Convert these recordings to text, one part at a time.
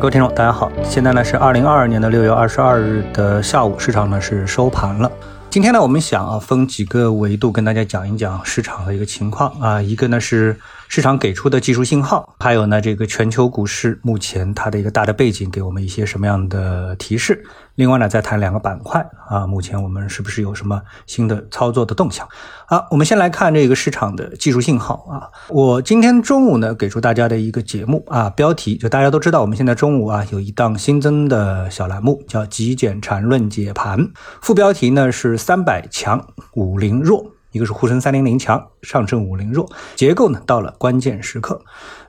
各位听众，大家好，现在呢是二零二二年的六月二十二日的下午，市场呢是收盘了。今天呢，我们想啊分几个维度跟大家讲一讲市场的一个情况啊，一个呢是。市场给出的技术信号，还有呢，这个全球股市目前它的一个大的背景，给我们一些什么样的提示？另外呢，再谈两个板块啊，目前我们是不是有什么新的操作的动向？好，我们先来看这个市场的技术信号啊。我今天中午呢，给出大家的一个节目啊，标题就大家都知道，我们现在中午啊有一档新增的小栏目叫“极简缠论解盘”，副标题呢是“三百强五零弱”。一个是沪深三零零强，上证五零弱，结构呢到了关键时刻。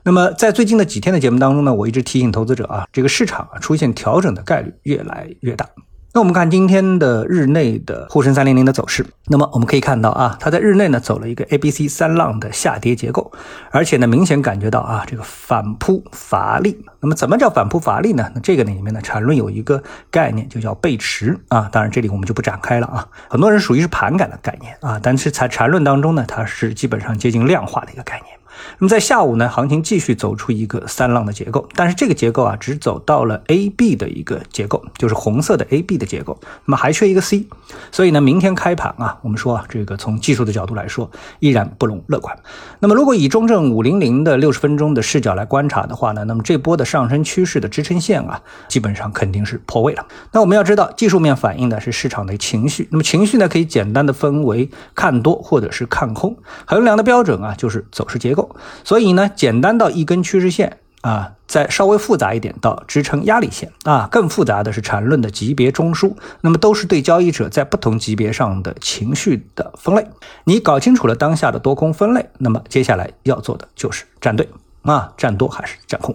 那么在最近的几天的节目当中呢，我一直提醒投资者啊，这个市场啊出现调整的概率越来越大。那我们看今天的日内的沪深三零零的走势，那么我们可以看到啊，它在日内呢走了一个 A、B、C 三浪的下跌结构，而且呢明显感觉到啊这个反扑乏力。那么怎么叫反扑乏力呢？那这个里面呢缠论有一个概念就叫背驰啊，当然这里我们就不展开了啊。很多人属于是盘感的概念啊，但是在缠论当中呢，它是基本上接近量化的一个概念。那么在下午呢，行情继续走出一个三浪的结构，但是这个结构啊，只走到了 A B 的一个结构，就是红色的 A B 的结构，那么还缺一个 C，所以呢，明天开盘啊，我们说啊，这个从技术的角度来说，依然不容乐观。那么如果以中证五零零的六十分钟的视角来观察的话呢，那么这波的上升趋势的支撑线啊，基本上肯定是破位了。那我们要知道，技术面反映的是市场的情绪，那么情绪呢，可以简单的分为看多或者是看空，衡量的标准啊，就是走势结构。所以呢，简单到一根趋势线啊，再稍微复杂一点到支撑压力线啊，更复杂的是缠论的级别中枢，那么都是对交易者在不同级别上的情绪的分类。你搞清楚了当下的多空分类，那么接下来要做的就是站队啊，站多还是站空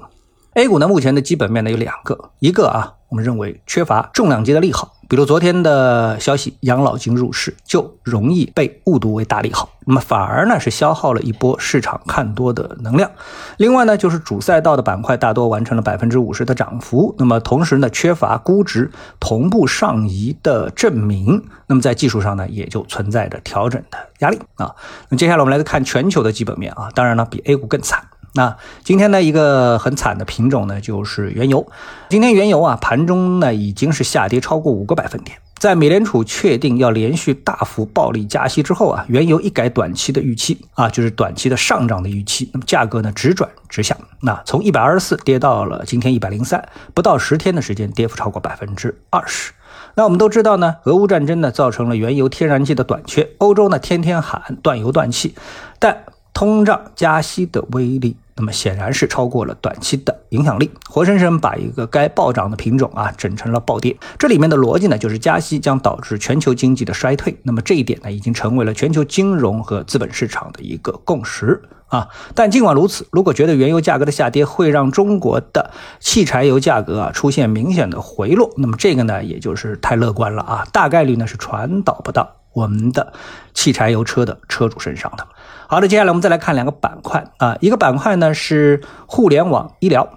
？A 股呢，目前的基本面呢有两个，一个啊，我们认为缺乏重量级的利好。比如昨天的消息，养老金入市就容易被误读为大利好，那么反而呢是消耗了一波市场看多的能量。另外呢，就是主赛道的板块大多完成了百分之五十的涨幅，那么同时呢缺乏估值同步上移的证明，那么在技术上呢也就存在着调整的压力啊。那接下来我们来看全球的基本面啊，当然呢比 A 股更惨。那今天呢，一个很惨的品种呢，就是原油。今天原油啊，盘中呢已经是下跌超过五个百分点。在美联储确定要连续大幅暴力加息之后啊，原油一改短期的预期啊，就是短期的上涨的预期，那么价格呢直转直下。那从一百二十四跌到了今天一百零三，不到十天的时间，跌幅超过百分之二十。那我们都知道呢，俄乌战争呢造成了原油天然气的短缺，欧洲呢天天喊断油断气，但通胀加息的威力。那么显然是超过了短期的影响力，活生生把一个该暴涨的品种啊整成了暴跌。这里面的逻辑呢，就是加息将导致全球经济的衰退。那么这一点呢，已经成为了全球金融和资本市场的一个共识啊。但尽管如此，如果觉得原油价格的下跌会让中国的汽柴油价格啊出现明显的回落，那么这个呢，也就是太乐观了啊。大概率呢是传导不到我们的汽柴油车的车主身上的。好的，接下来我们再来看两个板块啊，一个板块呢是互联网医疗，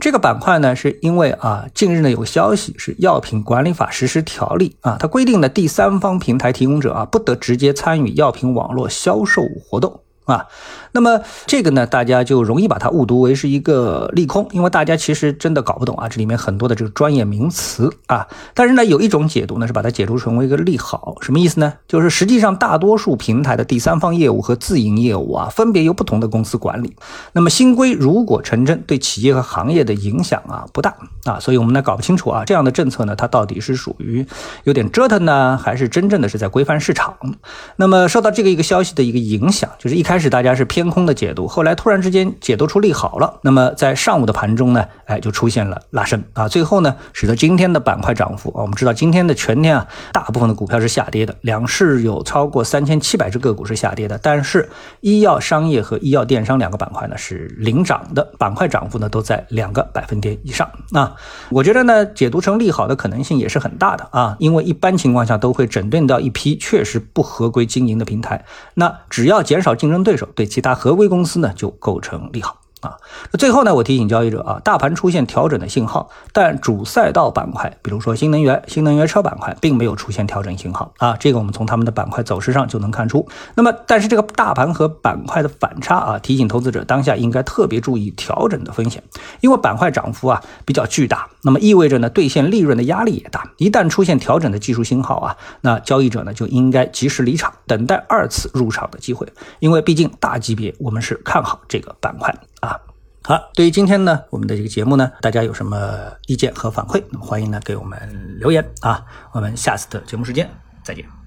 这个板块呢是因为啊，近日呢有个消息是药品管理法实施条例啊，它规定的第三方平台提供者啊不得直接参与药品网络销售活动。啊，那么这个呢，大家就容易把它误读为是一个利空，因为大家其实真的搞不懂啊，这里面很多的这个专业名词啊。但是呢，有一种解读呢，是把它解读成为一个利好，什么意思呢？就是实际上大多数平台的第三方业务和自营业务啊，分别由不同的公司管理。那么新规如果成真，对企业和行业的影响啊不大啊，所以我们呢搞不清楚啊，这样的政策呢，它到底是属于有点折腾呢，还是真正的是在规范市场？那么受到这个一个消息的一个影响，就是一开。开始大家是偏空的解读，后来突然之间解读出利好了，那么在上午的盘中呢，哎，就出现了拉升啊，最后呢，使得今天的板块涨幅啊，我们知道今天的全天啊，大部分的股票是下跌的，两市有超过三千七百只个股是下跌的，但是医药商业和医药电商两个板块呢是领涨的，板块涨幅呢都在两个百分点以上啊，我觉得呢，解读成利好的可能性也是很大的啊，因为一般情况下都会整顿掉一批确实不合规经营的平台，那只要减少竞争。对手对其他合规公司呢就构成利好。啊。那最后呢，我提醒交易者啊，大盘出现调整的信号，但主赛道板块，比如说新能源、新能源车板块，并没有出现调整信号啊。这个我们从他们的板块走势上就能看出。那么，但是这个大盘和板块的反差啊，提醒投资者当下应该特别注意调整的风险，因为板块涨幅啊比较巨大，那么意味着呢兑现利润的压力也大。一旦出现调整的技术信号啊，那交易者呢就应该及时离场，等待二次入场的机会，因为毕竟大级别我们是看好这个板块啊。好，对于今天呢，我们的这个节目呢，大家有什么意见和反馈，那么欢迎呢给我们留言啊。我们下次的节目时间再见。